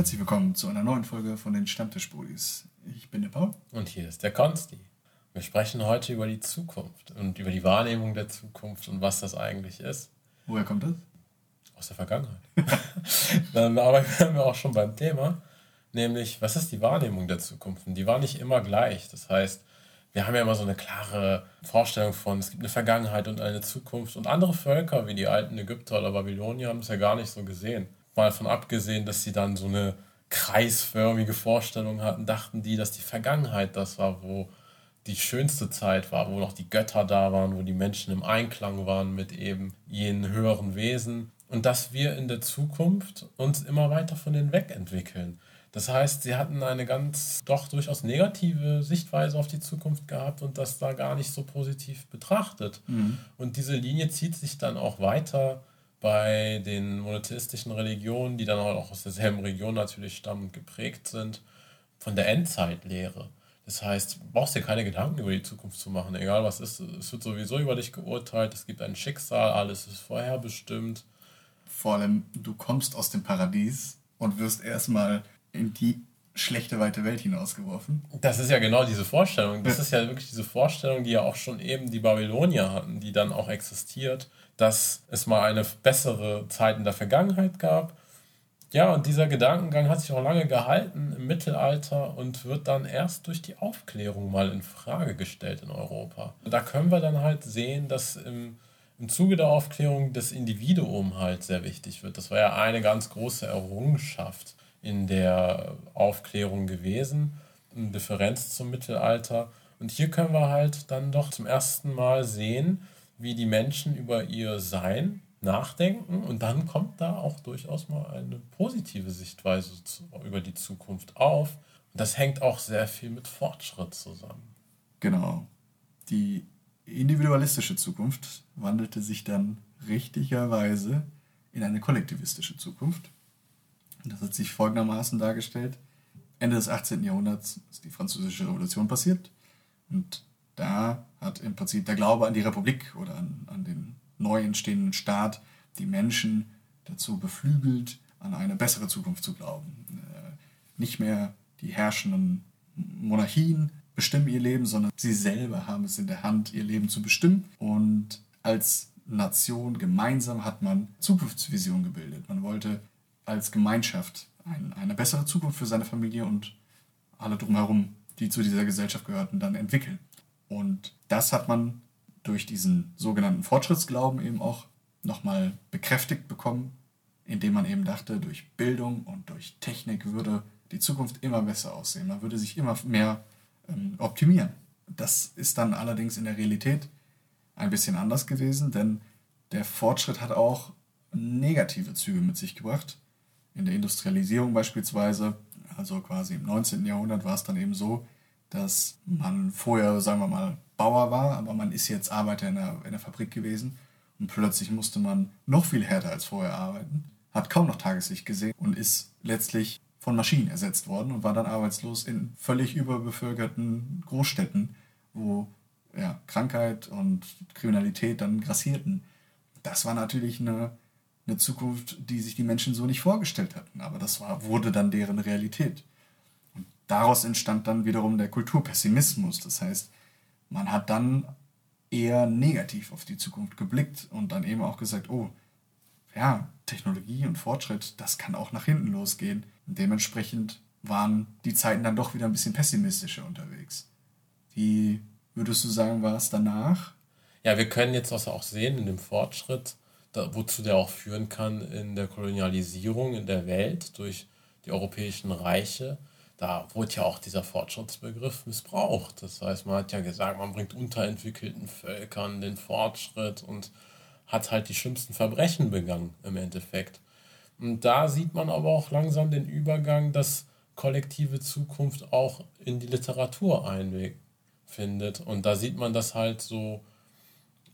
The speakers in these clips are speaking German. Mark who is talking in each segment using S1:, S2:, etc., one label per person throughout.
S1: Herzlich willkommen zu einer neuen Folge von den Stammtischbudis. Ich bin der Paul.
S2: Und hier ist der Konsti. Wir sprechen heute über die Zukunft und über die Wahrnehmung der Zukunft und was das eigentlich ist.
S1: Woher kommt das?
S2: Aus der Vergangenheit. Dann arbeiten wir auch schon beim Thema, nämlich was ist die Wahrnehmung der Zukunft? Und die war nicht immer gleich. Das heißt, wir haben ja immer so eine klare Vorstellung von, es gibt eine Vergangenheit und eine Zukunft. Und andere Völker, wie die alten Ägypter oder Babylonier, haben es ja gar nicht so gesehen. Mal davon abgesehen, dass sie dann so eine kreisförmige Vorstellung hatten, dachten die, dass die Vergangenheit das war, wo die schönste Zeit war, wo noch die Götter da waren, wo die Menschen im Einklang waren mit eben jenen höheren Wesen und dass wir in der Zukunft uns immer weiter von denen wegentwickeln. Das heißt, sie hatten eine ganz doch durchaus negative Sichtweise auf die Zukunft gehabt und das da gar nicht so positiv betrachtet. Mhm. Und diese Linie zieht sich dann auch weiter bei den monotheistischen Religionen, die dann auch aus derselben Region natürlich stammen und geprägt sind, von der Endzeitlehre. Das heißt, du brauchst dir keine Gedanken über die Zukunft zu machen, egal was ist. Es wird sowieso über dich geurteilt, es gibt ein Schicksal, alles ist vorherbestimmt.
S1: Vor allem, du kommst aus dem Paradies und wirst erstmal in die schlechte weite Welt hinausgeworfen.
S2: Das ist ja genau diese Vorstellung. Das ist ja wirklich diese Vorstellung, die ja auch schon eben die Babylonier hatten, die dann auch existiert, dass es mal eine bessere Zeit in der Vergangenheit gab. Ja, und dieser Gedankengang hat sich auch lange gehalten im Mittelalter und wird dann erst durch die Aufklärung mal in Frage gestellt in Europa. Da können wir dann halt sehen, dass im, im Zuge der Aufklärung das Individuum halt sehr wichtig wird. Das war ja eine ganz große Errungenschaft in der Aufklärung gewesen, in Differenz zum Mittelalter. Und hier können wir halt dann doch zum ersten Mal sehen, wie die Menschen über ihr Sein nachdenken und dann kommt da auch durchaus mal eine positive Sichtweise über die Zukunft auf. Und das hängt auch sehr viel mit Fortschritt zusammen.
S1: Genau. Die individualistische Zukunft wandelte sich dann richtigerweise in eine kollektivistische Zukunft. Das hat sich folgendermaßen dargestellt. Ende des 18. Jahrhunderts ist die Französische Revolution passiert. Und da hat im Prinzip der Glaube an die Republik oder an, an den neu entstehenden Staat die Menschen dazu beflügelt, an eine bessere Zukunft zu glauben. Äh, nicht mehr die herrschenden Monarchien bestimmen ihr Leben, sondern sie selber haben es in der Hand, ihr Leben zu bestimmen. Und als Nation gemeinsam hat man Zukunftsvision gebildet. Man wollte als Gemeinschaft ein, eine bessere Zukunft für seine Familie und alle drumherum, die zu dieser Gesellschaft gehörten, dann entwickeln. Und das hat man durch diesen sogenannten Fortschrittsglauben eben auch nochmal bekräftigt bekommen, indem man eben dachte, durch Bildung und durch Technik würde die Zukunft immer besser aussehen. Man würde sich immer mehr ähm, optimieren. Das ist dann allerdings in der Realität ein bisschen anders gewesen, denn der Fortschritt hat auch negative Züge mit sich gebracht in der Industrialisierung beispielsweise, also quasi im 19. Jahrhundert war es dann eben so, dass man vorher, sagen wir mal, Bauer war, aber man ist jetzt Arbeiter in der, in der Fabrik gewesen und plötzlich musste man noch viel härter als vorher arbeiten, hat kaum noch Tageslicht gesehen und ist letztlich von Maschinen ersetzt worden und war dann arbeitslos in völlig überbevölkerten Großstädten, wo ja, Krankheit und Kriminalität dann grassierten. Das war natürlich eine eine Zukunft, die sich die Menschen so nicht vorgestellt hatten. Aber das war, wurde dann deren Realität. Daraus entstand dann wiederum der Kulturpessimismus. Das heißt, man hat dann eher negativ auf die Zukunft geblickt und dann eben auch gesagt, oh, ja, Technologie und Fortschritt, das kann auch nach hinten losgehen. Und dementsprechend waren die Zeiten dann doch wieder ein bisschen pessimistischer unterwegs. Wie würdest du sagen, war es danach?
S2: Ja, wir können jetzt also auch sehen in dem Fortschritt, da, wozu der auch führen kann in der Kolonialisierung in der Welt durch die europäischen Reiche. Da wurde ja auch dieser Fortschrittsbegriff missbraucht. Das heißt, man hat ja gesagt, man bringt unterentwickelten Völkern den Fortschritt und hat halt die schlimmsten Verbrechen begangen im Endeffekt. Und da sieht man aber auch langsam den Übergang, dass kollektive Zukunft auch in die Literatur Einweg findet. Und da sieht man das halt so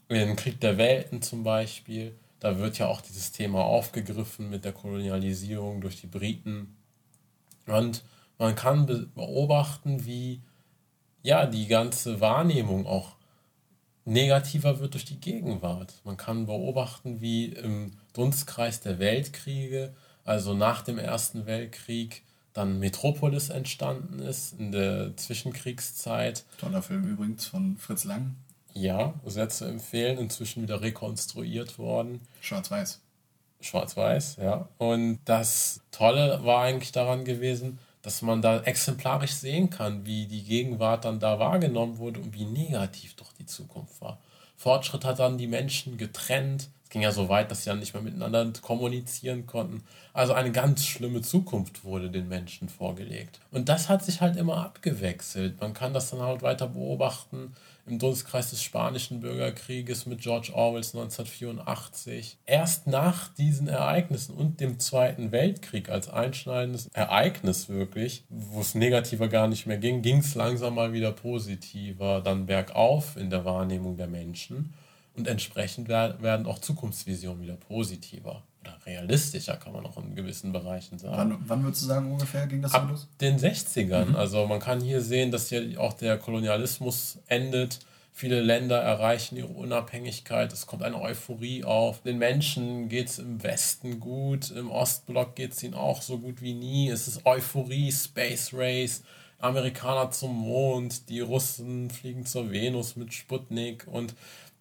S2: in Krieg der Welten zum Beispiel, da wird ja auch dieses Thema aufgegriffen mit der Kolonialisierung durch die Briten. Und man kann beobachten, wie ja die ganze Wahrnehmung auch negativer wird durch die Gegenwart. Man kann beobachten, wie im Dunstkreis der Weltkriege also nach dem Ersten Weltkrieg dann Metropolis entstanden ist in der Zwischenkriegszeit.
S1: Toller Film übrigens von Fritz Lang.
S2: Ja, sehr zu empfehlen, inzwischen wieder rekonstruiert worden.
S1: Schwarz-Weiß.
S2: Schwarz-Weiß, ja. Und das Tolle war eigentlich daran gewesen, dass man da exemplarisch sehen kann, wie die Gegenwart dann da wahrgenommen wurde und wie negativ doch die Zukunft war. Fortschritt hat dann die Menschen getrennt. Ging ja so weit, dass sie dann nicht mehr miteinander kommunizieren konnten. Also eine ganz schlimme Zukunft wurde den Menschen vorgelegt. Und das hat sich halt immer abgewechselt. Man kann das dann halt weiter beobachten im Dunstkreis des Spanischen Bürgerkrieges mit George Orwells 1984. Erst nach diesen Ereignissen und dem Zweiten Weltkrieg als einschneidendes Ereignis wirklich, wo es negativer gar nicht mehr ging, ging es langsam mal wieder positiver, dann bergauf in der Wahrnehmung der Menschen. Und entsprechend werden auch Zukunftsvisionen wieder positiver oder realistischer, kann man auch in gewissen Bereichen sagen.
S1: Wann, wann würdest du sagen, ungefähr ging das
S2: Ab los? den 60ern. Mhm. Also man kann hier sehen, dass hier auch der Kolonialismus endet. Viele Länder erreichen ihre Unabhängigkeit. Es kommt eine Euphorie auf. Den Menschen geht es im Westen gut. Im Ostblock geht es ihnen auch so gut wie nie. Es ist Euphorie, Space Race. Amerikaner zum Mond, die Russen fliegen zur Venus mit Sputnik und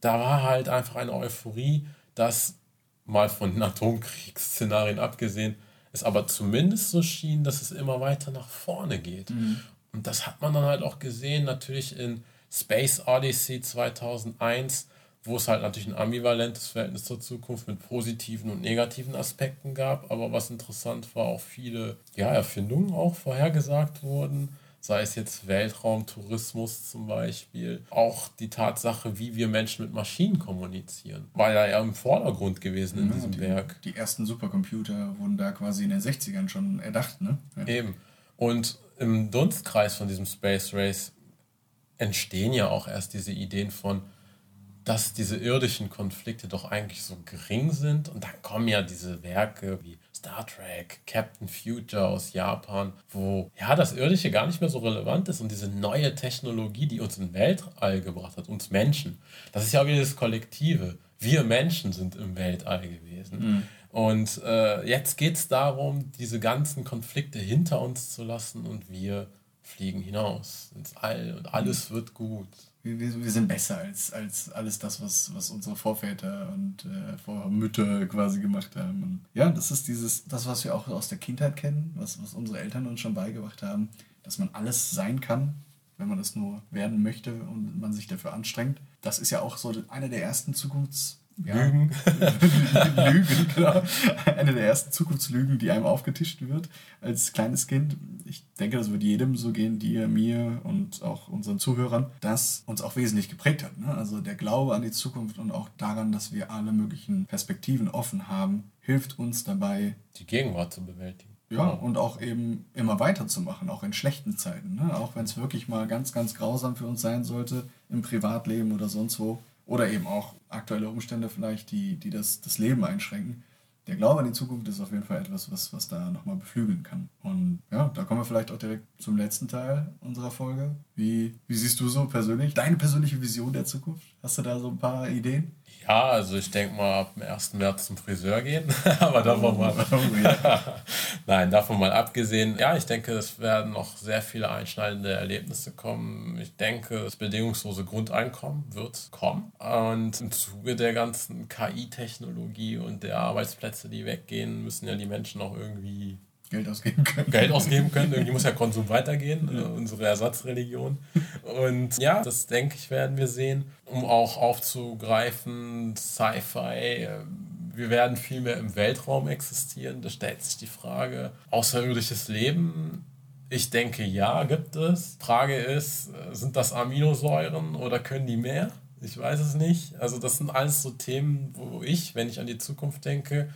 S2: da war halt einfach eine Euphorie, dass mal von den Atomkriegsszenarien abgesehen, es aber zumindest so schien, dass es immer weiter nach vorne geht. Mhm. Und das hat man dann halt auch gesehen, natürlich in Space Odyssey 2001, wo es halt natürlich ein ambivalentes Verhältnis zur Zukunft mit positiven und negativen Aspekten gab. Aber was interessant war, auch viele ja, Erfindungen auch vorhergesagt wurden sei es jetzt Weltraumtourismus zum Beispiel, auch die Tatsache, wie wir Menschen mit Maschinen kommunizieren, war ja eher im Vordergrund gewesen in ja, diesem
S1: die,
S2: Werk.
S1: Die ersten Supercomputer wurden da quasi in den 60ern schon erdacht, ne?
S2: Ja. Eben. Und im Dunstkreis von diesem Space Race entstehen ja auch erst diese Ideen von, dass diese irdischen Konflikte doch eigentlich so gering sind. Und dann kommen ja diese Werke wie Star Trek, Captain Future aus Japan, wo ja das Irdische gar nicht mehr so relevant ist und diese neue Technologie, die uns in Weltall gebracht hat, uns Menschen, das ist ja auch wieder das Kollektive. Wir Menschen sind im Weltall gewesen. Mhm. Und äh, jetzt geht es darum, diese ganzen Konflikte hinter uns zu lassen und wir fliegen hinaus ins All und alles mhm. wird gut
S1: wir, wir sind besser als, als alles das, was, was unsere Vorväter und äh, Vormütter quasi gemacht haben. Und ja, das ist dieses, das, was wir auch aus der Kindheit kennen, was, was unsere Eltern uns schon beigebracht haben, dass man alles sein kann, wenn man das nur werden möchte und man sich dafür anstrengt. Das ist ja auch so eine der ersten Zukunfts- ja. Lügen. Lügen, genau. Eine der ersten Zukunftslügen, die einem aufgetischt wird als kleines Kind. Ich denke, das wird jedem so gehen, dir, mir und auch unseren Zuhörern, das uns auch wesentlich geprägt hat. Ne? Also der Glaube an die Zukunft und auch daran, dass wir alle möglichen Perspektiven offen haben, hilft uns dabei,
S2: die Gegenwart zu bewältigen.
S1: Ja, und auch eben immer weiterzumachen, auch in schlechten Zeiten. Ne? Auch wenn es wirklich mal ganz, ganz grausam für uns sein sollte, im Privatleben oder sonst wo oder eben auch aktuelle Umstände vielleicht, die, die das, das Leben einschränken. Der Glaube an die Zukunft ist auf jeden Fall etwas, was, was da nochmal beflügeln kann. Und ja, da kommen wir vielleicht auch direkt zum letzten Teil unserer Folge. Wie, wie siehst du so persönlich deine persönliche Vision der Zukunft? Hast du da so ein paar Ideen?
S2: Ja, also ich denke mal ab dem 1. März zum Friseur gehen. Aber davon mal. Oh. Nein, davon mal abgesehen. Ja, ich denke, es werden noch sehr viele einschneidende Erlebnisse kommen. Ich denke, das bedingungslose Grundeinkommen wird kommen. Und im Zuge der ganzen KI-Technologie und der Arbeitsplätze, die weggehen, müssen ja die Menschen auch irgendwie
S1: Geld ausgeben können.
S2: Geld ausgeben können. Irgendwie muss ja Konsum weitergehen, ja. unsere Ersatzreligion. Und ja, das denke ich, werden wir sehen. Um auch aufzugreifen, Sci-Fi, wir werden viel mehr im Weltraum existieren. Da stellt sich die Frage, außerirdisches Leben. Ich denke, ja, gibt es. Frage ist, sind das Aminosäuren oder können die mehr? Ich weiß es nicht. Also das sind alles so Themen, wo ich, wenn ich an die Zukunft denke,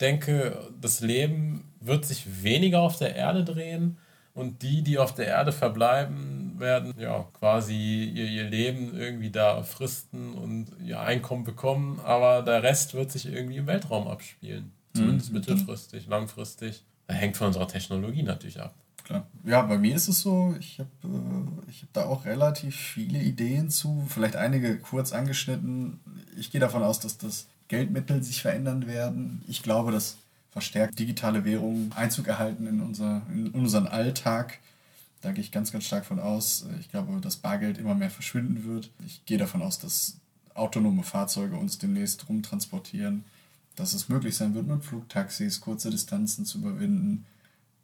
S2: denke, das Leben wird sich weniger auf der Erde drehen und die, die auf der Erde verbleiben, werden ja quasi ihr, ihr Leben irgendwie da fristen und ihr Einkommen bekommen, aber der Rest wird sich irgendwie im Weltraum abspielen. Zumindest mhm. mittelfristig, langfristig. Das hängt von unserer Technologie natürlich ab.
S1: Klar. Ja, bei mir ist es so, ich habe äh, hab da auch relativ viele Ideen zu, vielleicht einige kurz angeschnitten. Ich gehe davon aus, dass das Geldmittel sich verändern werden. Ich glaube, dass verstärkt digitale Währungen Einzug erhalten in, unser, in unseren Alltag. Da gehe ich ganz, ganz stark von aus. Ich glaube, dass Bargeld immer mehr verschwinden wird. Ich gehe davon aus, dass autonome Fahrzeuge uns demnächst rumtransportieren, dass es möglich sein wird, mit Flugtaxis kurze Distanzen zu überwinden.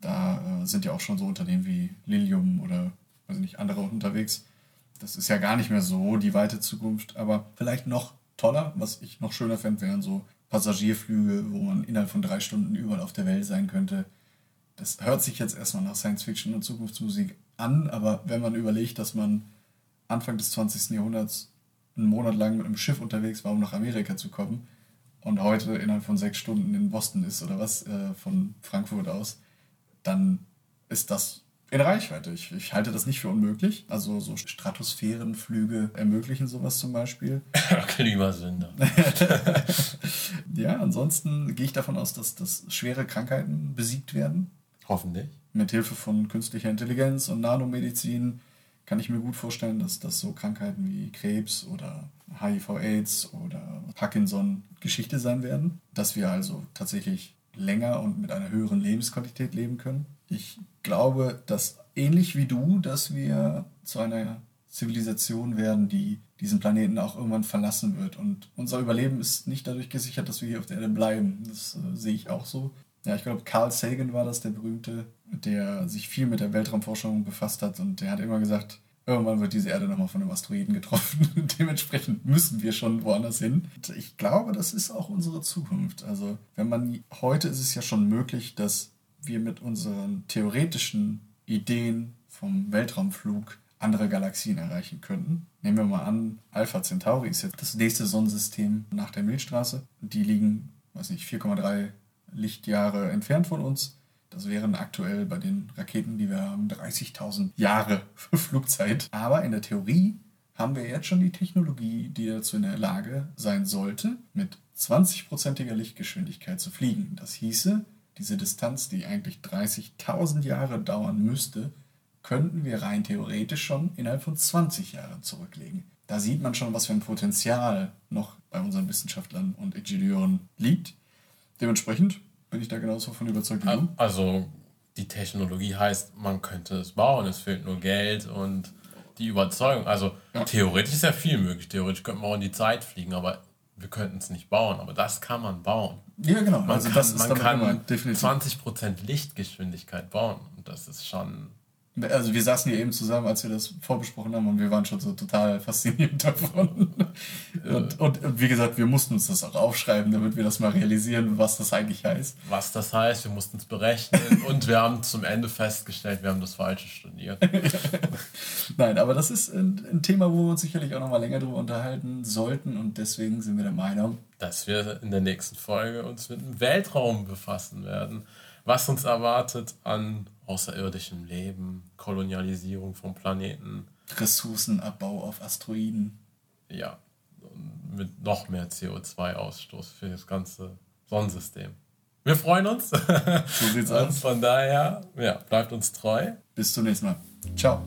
S1: Da äh, sind ja auch schon so Unternehmen wie Lilium oder weiß nicht, andere unterwegs. Das ist ja gar nicht mehr so die weite Zukunft, aber vielleicht noch toller, was ich noch schöner fände, wären so Passagierflüge, wo man innerhalb von drei Stunden überall auf der Welt sein könnte. Das hört sich jetzt erstmal nach Science Fiction und Zukunftsmusik an, aber wenn man überlegt, dass man Anfang des 20. Jahrhunderts einen Monat lang mit einem Schiff unterwegs war, um nach Amerika zu kommen und heute innerhalb von sechs Stunden in Boston ist oder was, äh, von Frankfurt aus, dann ist das in Reichweite. Ich, ich halte das nicht für unmöglich. Also so Stratosphärenflüge ermöglichen sowas zum Beispiel.
S2: Klimasünder.
S1: ja, ansonsten gehe ich davon aus, dass, dass schwere Krankheiten besiegt werden.
S2: Hoffentlich.
S1: Mit Hilfe von künstlicher Intelligenz und Nanomedizin kann ich mir gut vorstellen, dass, dass so Krankheiten wie Krebs oder HIV-Aids oder Parkinson Geschichte sein werden. Dass wir also tatsächlich länger und mit einer höheren Lebensqualität leben können. Ich glaube, dass ähnlich wie du, dass wir zu einer Zivilisation werden, die diesen Planeten auch irgendwann verlassen wird. Und unser Überleben ist nicht dadurch gesichert, dass wir hier auf der Erde bleiben. Das äh, sehe ich auch so. Ja, ich glaube, Carl Sagan war das, der berühmte, der sich viel mit der Weltraumforschung befasst hat und der hat immer gesagt, irgendwann wird diese Erde nochmal von einem Asteroiden getroffen. Dementsprechend müssen wir schon woanders hin. Und ich glaube, das ist auch unsere Zukunft. Also, wenn man heute ist es ja schon möglich, dass wir mit unseren theoretischen Ideen vom Weltraumflug andere Galaxien erreichen könnten. Nehmen wir mal an, Alpha Centauri ist jetzt das nächste Sonnensystem nach der Milchstraße. Die liegen, weiß nicht, 4,3 Lichtjahre entfernt von uns. Das wären aktuell bei den Raketen, die wir haben, 30.000 Jahre Flugzeit. Aber in der Theorie haben wir jetzt schon die Technologie, die dazu in der Lage sein sollte, mit 20-prozentiger Lichtgeschwindigkeit zu fliegen. Das hieße, diese Distanz, die eigentlich 30.000 Jahre dauern müsste, könnten wir rein theoretisch schon innerhalb von 20 Jahren zurücklegen. Da sieht man schon, was für ein Potenzial noch bei unseren Wissenschaftlern und Ingenieuren liegt. Dementsprechend bin ich da genauso von überzeugt wie du.
S2: Also die Technologie heißt, man könnte es bauen, es fehlt nur Geld und die Überzeugung. Also ja. theoretisch ist ja viel möglich. Theoretisch könnte man auch in die Zeit fliegen, aber wir könnten es nicht bauen. Aber das kann man bauen. Ja, genau. Man also kann, das man kann 20% Lichtgeschwindigkeit bauen. Und das ist schon
S1: also wir saßen hier eben zusammen, als wir das vorbesprochen haben und wir waren schon so total fasziniert davon. Und, und, wie gesagt, wir mussten uns das auch aufschreiben, damit wir das mal realisieren, was das eigentlich heißt.
S2: Was das heißt, wir mussten es berechnen und wir haben zum Ende festgestellt, wir haben das Falsche studiert.
S1: Nein, aber das ist ein, ein, Thema, wo wir uns sicherlich auch noch mal länger drüber unterhalten sollten und deswegen sind wir der Meinung,
S2: dass wir in der nächsten Folge uns mit dem Weltraum befassen werden was uns erwartet an außerirdischem Leben, Kolonialisierung von Planeten.
S1: Ressourcenabbau auf Asteroiden.
S2: Ja, mit noch mehr CO2-Ausstoß für das ganze Sonnensystem. Wir freuen uns. So sieht's aus. Von daher, ja, bleibt uns treu.
S1: Bis zum nächsten Mal. Ciao.